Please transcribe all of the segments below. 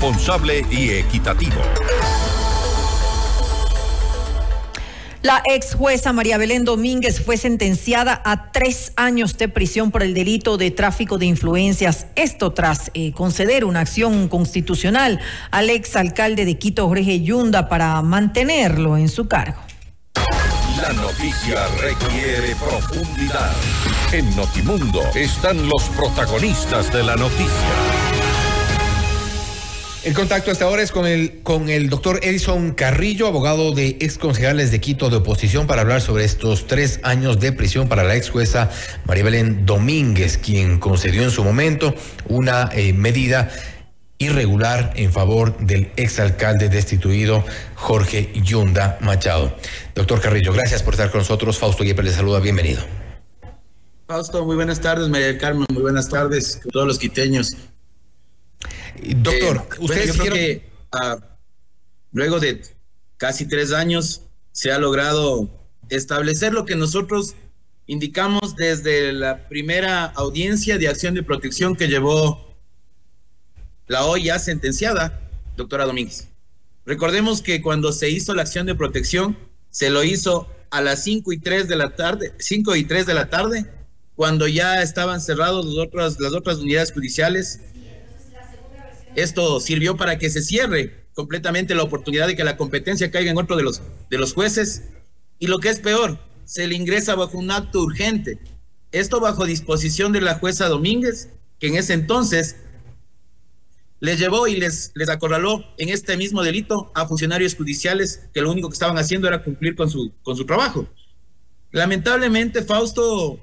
responsable y equitativo. La ex jueza María Belén Domínguez fue sentenciada a tres años de prisión por el delito de tráfico de influencias. Esto tras eh, conceder una acción constitucional al ex alcalde de Quito, Jorge Yunda, para mantenerlo en su cargo. La noticia requiere profundidad. En Notimundo están los protagonistas de la noticia. El contacto hasta ahora es con el, con el doctor Edison Carrillo, abogado de ex concejales de Quito de oposición, para hablar sobre estos tres años de prisión para la ex jueza María Belén Domínguez, quien concedió en su momento una eh, medida irregular en favor del exalcalde destituido Jorge Yunda Machado. Doctor Carrillo, gracias por estar con nosotros. Fausto Yepes le saluda, bienvenido. Fausto, muy buenas tardes, María del Carmen, muy buenas tardes a todos los quiteños. Doctor, usted yo creo que ah, luego de casi tres años se ha logrado establecer lo que nosotros indicamos desde la primera audiencia de acción de protección que llevó la hoy ya sentenciada, doctora Domínguez. Recordemos que cuando se hizo la acción de protección, se lo hizo a las 5 y 3 de la tarde, 5 y 3 de la tarde, cuando ya estaban cerrados las otras unidades judiciales esto sirvió para que se cierre completamente la oportunidad de que la competencia caiga en otro de los, de los jueces. Y lo que es peor, se le ingresa bajo un acto urgente. Esto bajo disposición de la jueza Domínguez, que en ese entonces les llevó y les, les acorraló en este mismo delito a funcionarios judiciales que lo único que estaban haciendo era cumplir con su, con su trabajo. Lamentablemente, Fausto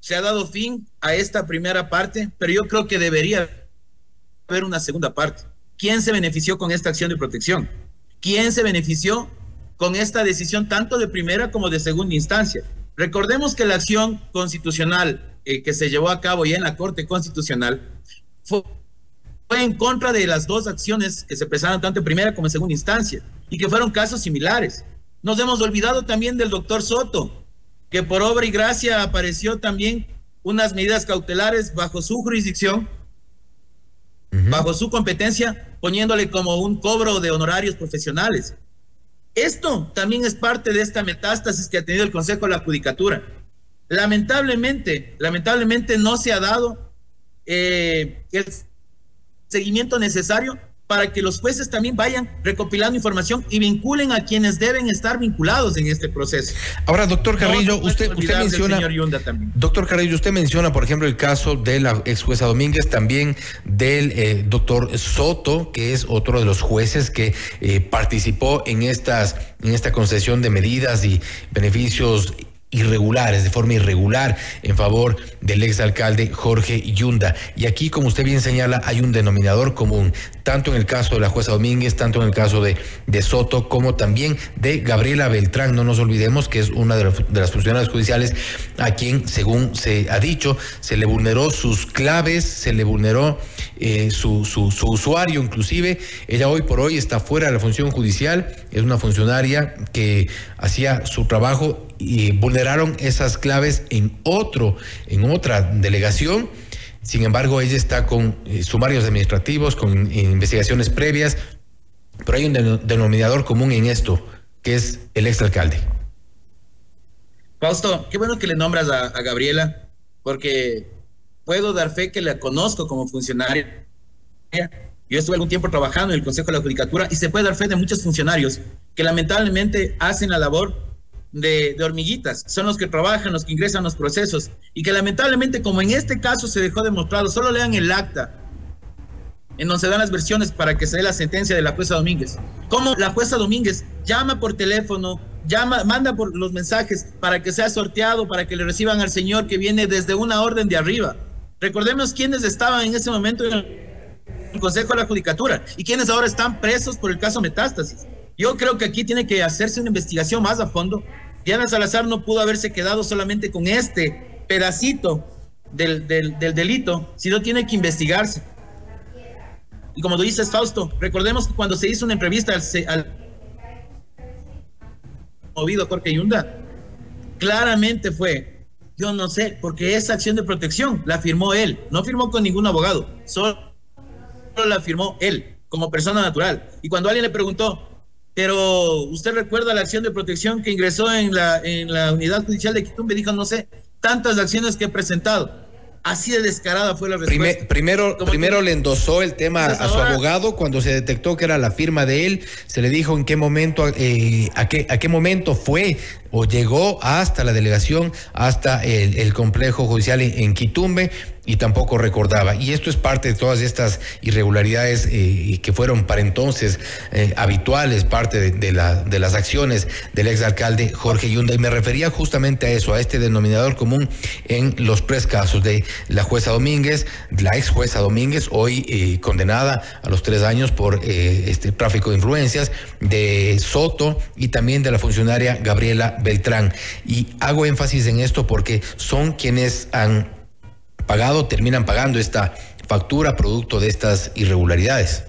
se ha dado fin a esta primera parte, pero yo creo que debería haber una segunda parte. ¿Quién se benefició con esta acción de protección? ¿Quién se benefició con esta decisión tanto de primera como de segunda instancia? Recordemos que la acción constitucional eh, que se llevó a cabo ya en la Corte Constitucional fue, fue en contra de las dos acciones que se presentaron tanto en primera como en segunda instancia y que fueron casos similares. Nos hemos olvidado también del doctor Soto, que por obra y gracia apareció también unas medidas cautelares bajo su jurisdicción bajo su competencia, poniéndole como un cobro de honorarios profesionales. Esto también es parte de esta metástasis que ha tenido el Consejo de la Judicatura. Lamentablemente, lamentablemente no se ha dado eh, el seguimiento necesario para que los jueces también vayan recopilando información y vinculen a quienes deben estar vinculados en este proceso. Ahora, doctor Carrillo, usted, usted menciona, doctor Carrillo, usted menciona, por ejemplo, el caso de la ex jueza Domínguez, también del eh, doctor Soto, que es otro de los jueces que eh, participó en estas, en esta concesión de medidas y beneficios irregulares, de forma irregular, en favor del exalcalde Jorge Yunda. Y aquí, como usted bien señala, hay un denominador común, tanto en el caso de la jueza Domínguez, tanto en el caso de, de Soto, como también de Gabriela Beltrán. No nos olvidemos que es una de, las funcionarias judiciales a quien, según se ha dicho, se le vulneró sus claves, se le vulneró eh, su, su, su usuario inclusive. Ella hoy por hoy está fuera de la función judicial, es una funcionaria que hacía su trabajo y vulneraron esas claves en otro, en otra delegación. Sin embargo, ella está con eh, sumarios administrativos, con investigaciones previas, pero hay un denominador común en esto, que es el exalcalde. Fausto, qué bueno que le nombras a, a Gabriela, porque puedo dar fe que la conozco como funcionaria. Yo estuve algún tiempo trabajando en el Consejo de la Judicatura y se puede dar fe de muchos funcionarios que lamentablemente hacen la labor de, hormiguitas, son los que trabajan, los que ingresan los procesos, y que lamentablemente, como en este caso se dejó demostrado, solo lean el acta, en donde se dan las versiones para que se dé la sentencia de la jueza Domínguez. Como la jueza Domínguez llama por teléfono, llama, manda por los mensajes para que sea sorteado, para que le reciban al señor que viene desde una orden de arriba. Recordemos quiénes estaban en ese momento en el Consejo de la Judicatura y quienes ahora están presos por el caso Metástasis. Yo creo que aquí tiene que hacerse una investigación más a fondo. Diana Salazar no pudo haberse quedado solamente con este pedacito del, delito, sino tiene que investigarse. Y como tú dices, Fausto, recordemos que cuando se hizo una entrevista al, al movido Jorge Yunda, claramente fue, yo no sé, porque esa acción de protección la firmó él, no firmó con ningún abogado, solo la firmó él. como persona natural. Y cuando alguien le preguntó, pero usted recuerda la acción de protección que ingresó en la, en la unidad judicial de Quitumbe, dijo, no sé, tantas acciones que he presentado. Así de descarada fue la respuesta. primero, primero le endosó el tema a su abogado cuando se detectó que era la firma de él. Se le dijo en qué momento, eh, a qué a qué momento fue o llegó hasta la delegación, hasta el, complejo judicial en, Quitumbe y tampoco recordaba. Y esto es parte de todas estas irregularidades eh, que fueron para entonces eh, habituales, parte de las acciones del exalcalde Jorge Yunda. Y me refería justamente a eso, a este denominador común en los tres casos de la jueza Domínguez, la ex jueza Domínguez, hoy eh, condenada a los tres años por este tráfico de influencias, de Soto y también de la funcionaria Gabriela Beltrán. Y hago énfasis en esto porque son quienes han pagado, terminan pagando esta factura producto de estas irregularidades.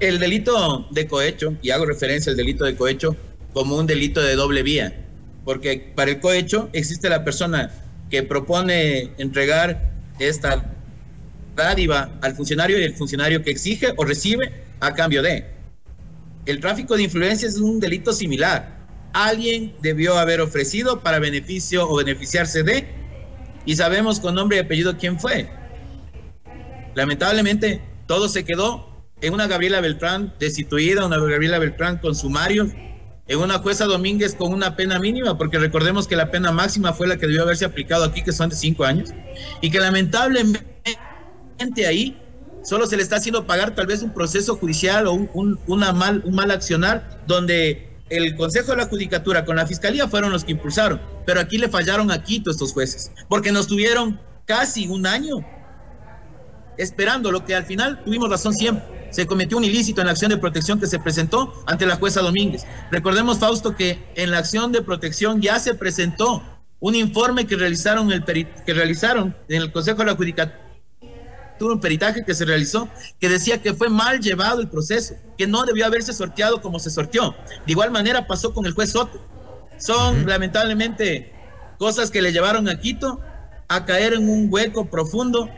El delito de cohecho, y hago referencia al delito de cohecho como un delito de doble vía, porque para el cohecho existe la persona que propone entregar esta dádiva al funcionario y el funcionario que exige o recibe a cambio de el tráfico de influencias es un delito similar. Alguien debió haber ofrecido para beneficio o beneficiarse de, y sabemos con nombre y apellido quién fue. Lamentablemente, todo se quedó en una Gabriela Beltrán destituida, una Gabriela Beltrán con sumarios, en una jueza Domínguez con una pena mínima, porque recordemos que la pena máxima fue la que debió haberse aplicado aquí, que son de cinco años, y que lamentablemente ahí solo se le está haciendo pagar tal vez un proceso judicial o un, una mal, un mal accionar donde el Consejo de la Judicatura con la Fiscalía fueron los que impulsaron, pero aquí le fallaron a Quito estos jueces, porque nos tuvieron casi un año esperando lo que al final tuvimos razón siempre. Se cometió un ilícito en la acción de protección que se presentó ante la jueza Domínguez. Recordemos, Fausto, que en la acción de protección ya se presentó un informe que realizaron, el que realizaron en el Consejo de la Judicatura tuvo un peritaje que se realizó que decía que fue mal llevado el proceso, que no debió haberse sorteado como se sorteó. De igual manera pasó con el juez Soto. Son lamentablemente cosas que le llevaron a Quito a caer en un hueco profundo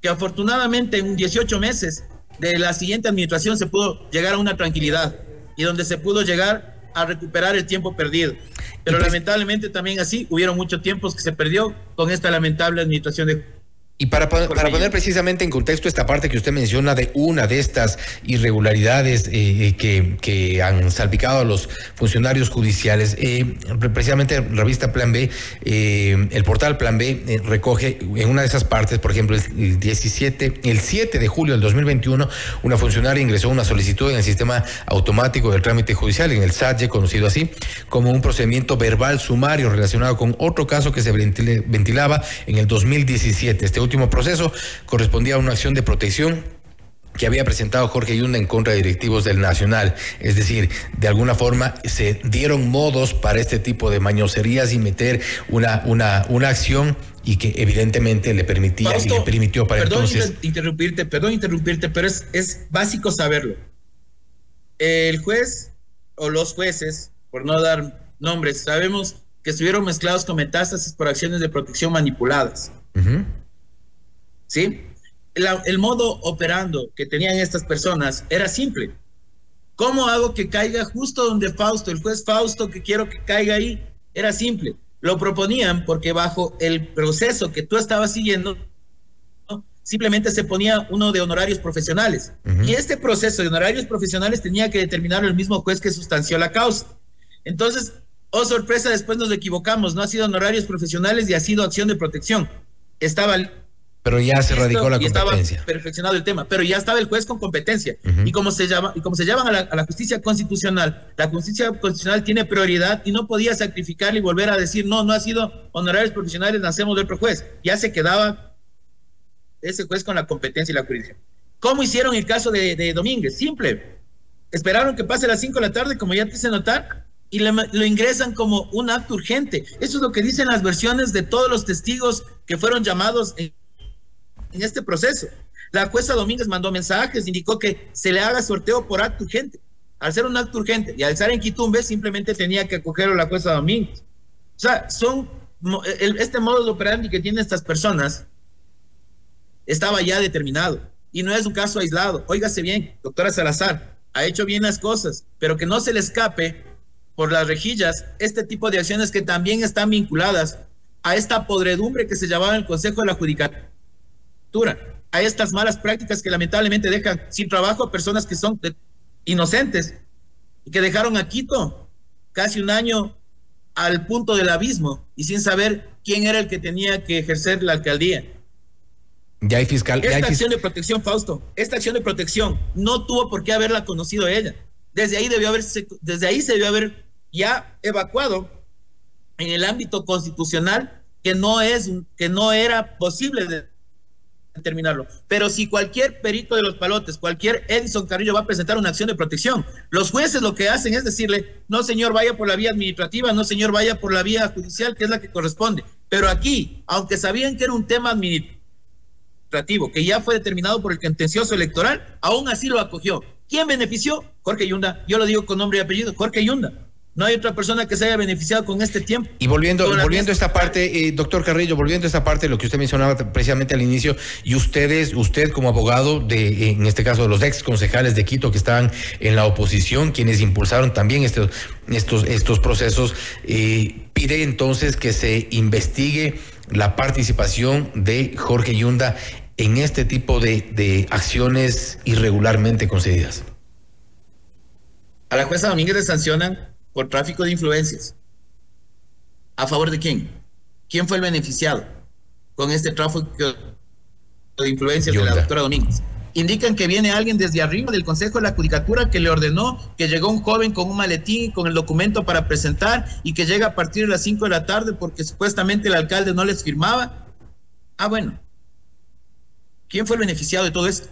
que afortunadamente en 18 meses de la siguiente administración se pudo llegar a una tranquilidad y donde se pudo llegar a recuperar el tiempo perdido. Pero pues lamentablemente también así hubieron muchos tiempos que se perdió con esta lamentable administración de y para, para poner precisamente en contexto esta parte que usted menciona de una de estas irregularidades eh, eh, que, que, han salpicado a los funcionarios judiciales, eh, precisamente revista Plan B, el portal Plan B recoge en una de esas partes, por ejemplo, el 17, el 7 de julio del 2021, una funcionaria ingresó una solicitud en el sistema automático del trámite judicial, en el SATE, conocido así, como un procedimiento verbal sumario relacionado con otro caso que se ventilaba en el 2017. Este último proceso correspondía a una acción de protección que había presentado Jorge Yunda en contra de directivos del Nacional. Es decir, de alguna forma se dieron modos para este tipo de mañoserías y meter una, una, una acción y que evidentemente le permitía y le permitió para perdón entonces. interrumpirte, perdón interrumpirte, pero es, es básico saberlo. El juez o los jueces, por no dar nombres, sabemos que estuvieron mezclados con metástasis por acciones de protección manipuladas. ¿Sí? el modo operando que tenían estas personas era simple. ¿Cómo hago que caiga justo donde Fausto, el juez Fausto que quiero que caiga ahí? Era simple. Lo proponían porque bajo el proceso que tú estabas siguiendo, simplemente se ponía uno de honorarios profesionales. Y este proceso de honorarios profesionales tenía que determinar el mismo juez que sustanció la causa. Entonces, oh sorpresa, después nos equivocamos, no ha sido honorarios profesionales y ha sido acción de protección. Estaba pero ya se radicó la competencia. Estaba perfeccionado el tema, pero ya estaba el juez con competencia. Y como se llama, y como se llaman a la, justicia constitucional, la justicia constitucional tiene prioridad y no podía sacrificarle y volver a decir, no, no ha sido honorarios profesionales, nacemos de otro juez. Ya se quedaba ese juez con la competencia y la jurisdicción. ¿Cómo hicieron el caso de, Domínguez? Simple. Esperaron que pase las 5 de la tarde, como ya te hice notar, y lo ingresan como un acto urgente. Eso es lo que dicen las versiones de todos los testigos que fueron llamados en en este proceso. La jueza Domínguez mandó mensajes, indicó que se le haga sorteo por acto urgente. Al ser un acto urgente y al estar en Quitumbe, simplemente tenía que acogerlo la jueza Domínguez. O sea, son este modo de operandi que tienen estas personas estaba ya determinado. Y no es un caso aislado. Óigase bien, doctora Salazar, ha hecho bien las cosas, pero que no se le escape por las rejillas este tipo de acciones que también están vinculadas a esta podredumbre que se llamaba el Consejo de la Judicatura, a estas malas prácticas que lamentablemente dejan sin trabajo a personas que son inocentes y que dejaron a Quito casi un año al punto del abismo y sin saber quién era el que tenía que ejercer la alcaldía. Ya hay fiscal. Esta hay acción de protección, Fausto, esta acción de protección no tuvo por qué haberla conocido ella. Desde ahí debió haberse, desde ahí se debió haber ya evacuado en el ámbito constitucional que no es, que no era posible determinarlo. Pero si cualquier perito de los palotes, cualquier Edison Carrillo va a presentar una acción de protección, los jueces lo que hacen es decirle, no señor, vaya por la vía administrativa, no señor, vaya por la vía judicial, que es la que corresponde. Pero aquí, aunque sabían que era un tema administrativo, que ya fue determinado por el contencioso electoral, aún así lo acogió. ¿Quién benefició? Jorge Yunda. Yo lo digo con nombre y apellido, Jorge Yunda. No hay otra persona que se haya beneficiado con este tiempo. Y volviendo, volviendo a esta parte, eh, doctor Carrillo, volviendo a esta parte, lo que usted mencionaba precisamente al inicio, y ustedes, usted como abogado de, en este caso, de los ex concejales de Quito que estaban en la oposición, quienes impulsaron también estos, estos, estos procesos, eh, pide entonces que se investigue la participación de Jorge Yunda en este tipo de, de acciones irregularmente concedidas. A la jueza Domínguez le sancionan por tráfico de influencias. ¿A favor de quién? ¿Quién fue el beneficiado con este tráfico de influencias de la doctora Domínguez? Indican que viene alguien desde arriba del Consejo de la Judicatura que le ordenó que llegó un joven con un maletín y con el documento para presentar y que llega a partir de las 5 de la tarde porque supuestamente el alcalde no les firmaba. Ah, bueno. ¿Quién fue el beneficiado de todo esto?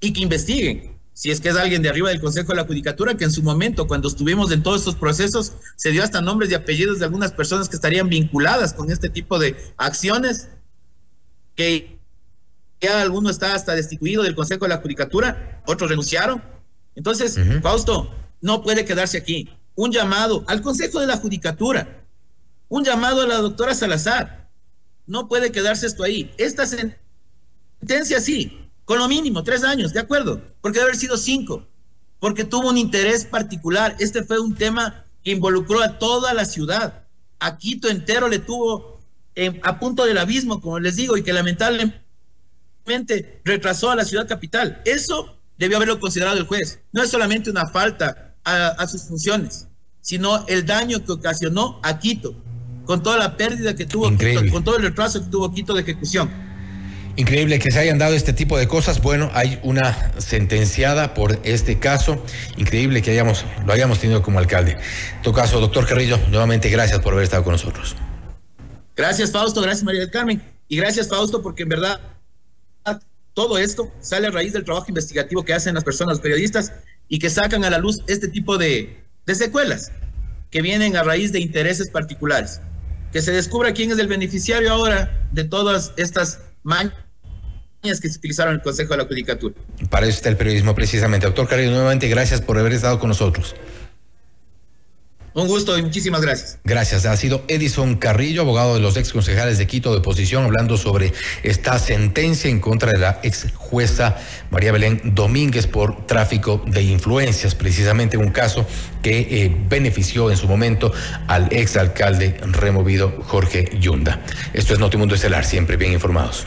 Y que investiguen si es que es alguien de arriba del Consejo de la Judicatura, que en su momento, cuando estuvimos en todos estos procesos, se dio hasta nombres y apellidos de algunas personas que estarían vinculadas con este tipo de acciones, que ya alguno está hasta destituido del Consejo de la Judicatura, otros renunciaron. Entonces, Fausto, no puede quedarse aquí. Un llamado al Consejo de la Judicatura, un llamado a la doctora Salazar. No puede quedarse esto ahí. Esta sentencia sí, con lo mínimo, tres años, de acuerdo, porque debe haber sido cinco, porque tuvo un interés particular. Este fue un tema que involucró a toda la ciudad. A Quito entero le tuvo a punto del abismo, como les digo, y que lamentablemente retrasó a la ciudad capital. Eso debió haberlo considerado el juez. No es solamente una falta a, sus funciones, sino el daño que ocasionó a Quito, con toda la pérdida que tuvo Quito, con todo el retraso que tuvo Quito de ejecución. Increíble que se hayan dado este tipo de cosas. Bueno, hay una sentenciada por este caso. Increíble que hayamos, lo hayamos tenido como alcalde. En tu caso, doctor Carrillo, nuevamente gracias por haber estado con nosotros. Gracias, Fausto. Gracias, María del Carmen. Y gracias, Fausto, porque en verdad todo esto sale a raíz del trabajo investigativo que hacen las personas, periodistas, y que sacan a la luz este tipo de, de secuelas que vienen a raíz de intereses particulares. Que se descubra quién es el beneficiario ahora de todas estas mañas que se utilizaron en el Consejo de la Judicatura. Para eso está el periodismo precisamente. Doctor Carrillo, nuevamente gracias por haber estado con nosotros. Un gusto y muchísimas gracias. Gracias. Ha sido Edison Carrillo, abogado de los ex concejales de Quito de oposición, hablando sobre esta sentencia en contra de la ex jueza María Belén Domínguez por tráfico de influencias, precisamente un caso que eh, benefició en su momento al ex alcalde removido Jorge Yunda. Esto es Notimundo Estelar, siempre bien informados.